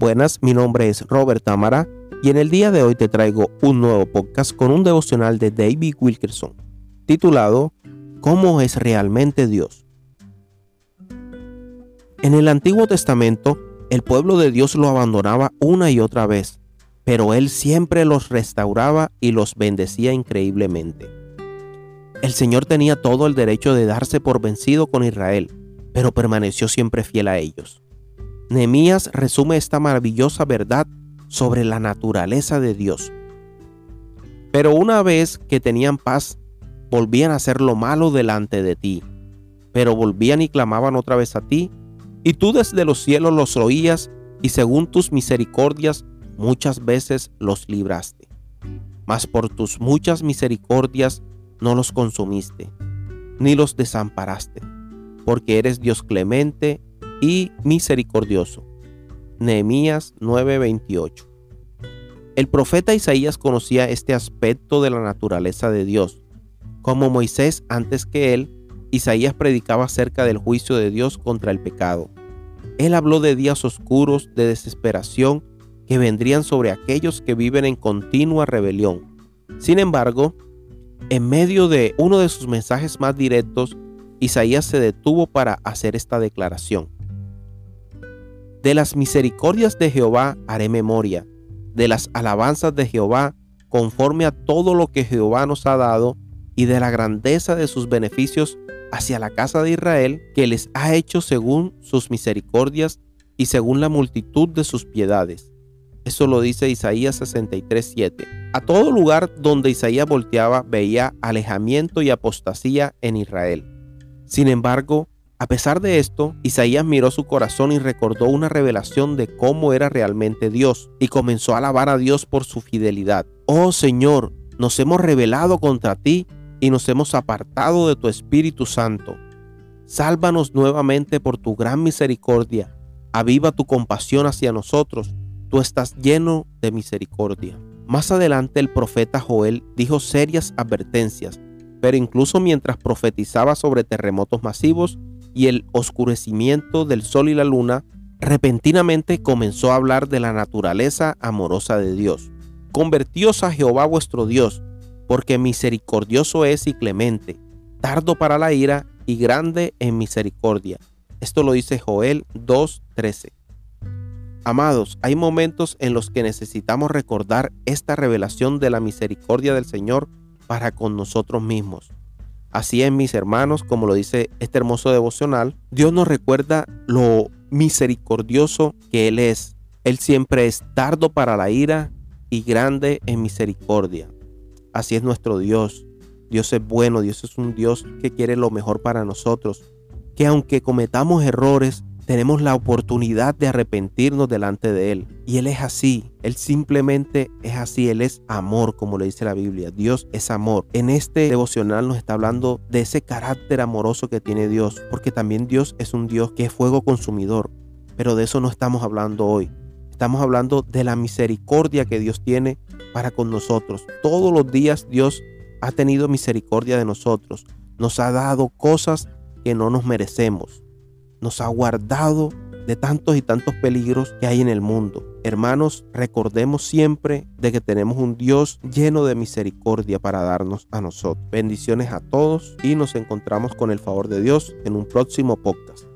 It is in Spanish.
Buenas, mi nombre es Robert Tamara y en el día de hoy te traigo un nuevo podcast con un devocional de David Wilkerson titulado ¿Cómo es realmente Dios? En el Antiguo Testamento, el pueblo de Dios lo abandonaba una y otra vez, pero Él siempre los restauraba y los bendecía increíblemente. El Señor tenía todo el derecho de darse por vencido con Israel, pero permaneció siempre fiel a ellos. Nehemías resume esta maravillosa verdad sobre la naturaleza de Dios. Pero una vez que tenían paz, volvían a hacer lo malo delante de ti. Pero volvían y clamaban otra vez a ti, y tú desde los cielos los oías, y según tus misericordias muchas veces los libraste. Mas por tus muchas misericordias no los consumiste, ni los desamparaste, porque eres Dios clemente y misericordioso. Nehemías 9:28. El profeta Isaías conocía este aspecto de la naturaleza de Dios. Como Moisés antes que él, Isaías predicaba acerca del juicio de Dios contra el pecado. Él habló de días oscuros de desesperación que vendrían sobre aquellos que viven en continua rebelión. Sin embargo, en medio de uno de sus mensajes más directos, Isaías se detuvo para hacer esta declaración. De las misericordias de Jehová haré memoria, de las alabanzas de Jehová, conforme a todo lo que Jehová nos ha dado, y de la grandeza de sus beneficios hacia la casa de Israel, que les ha hecho según sus misericordias y según la multitud de sus piedades. Eso lo dice Isaías 63:7. A todo lugar donde Isaías volteaba veía alejamiento y apostasía en Israel. Sin embargo, a pesar de esto, Isaías miró su corazón y recordó una revelación de cómo era realmente Dios y comenzó a alabar a Dios por su fidelidad. Oh Señor, nos hemos rebelado contra ti y nos hemos apartado de tu Espíritu Santo. Sálvanos nuevamente por tu gran misericordia. Aviva tu compasión hacia nosotros. Tú estás lleno de misericordia. Más adelante el profeta Joel dijo serias advertencias, pero incluso mientras profetizaba sobre terremotos masivos, y el oscurecimiento del sol y la luna, repentinamente comenzó a hablar de la naturaleza amorosa de Dios. Convertíos a Jehová vuestro Dios, porque misericordioso es y clemente, tardo para la ira y grande en misericordia. Esto lo dice Joel 2.13. Amados, hay momentos en los que necesitamos recordar esta revelación de la misericordia del Señor para con nosotros mismos. Así es, mis hermanos, como lo dice este hermoso devocional, Dios nos recuerda lo misericordioso que Él es. Él siempre es tardo para la ira y grande en misericordia. Así es nuestro Dios. Dios es bueno, Dios es un Dios que quiere lo mejor para nosotros. Que aunque cometamos errores, tenemos la oportunidad de arrepentirnos delante de Él. Y Él es así, Él simplemente es así, Él es amor, como le dice la Biblia. Dios es amor. En este devocional nos está hablando de ese carácter amoroso que tiene Dios, porque también Dios es un Dios que es fuego consumidor. Pero de eso no estamos hablando hoy. Estamos hablando de la misericordia que Dios tiene para con nosotros. Todos los días Dios ha tenido misericordia de nosotros. Nos ha dado cosas que no nos merecemos nos ha guardado de tantos y tantos peligros que hay en el mundo. Hermanos, recordemos siempre de que tenemos un Dios lleno de misericordia para darnos a nosotros. Bendiciones a todos y nos encontramos con el favor de Dios en un próximo podcast.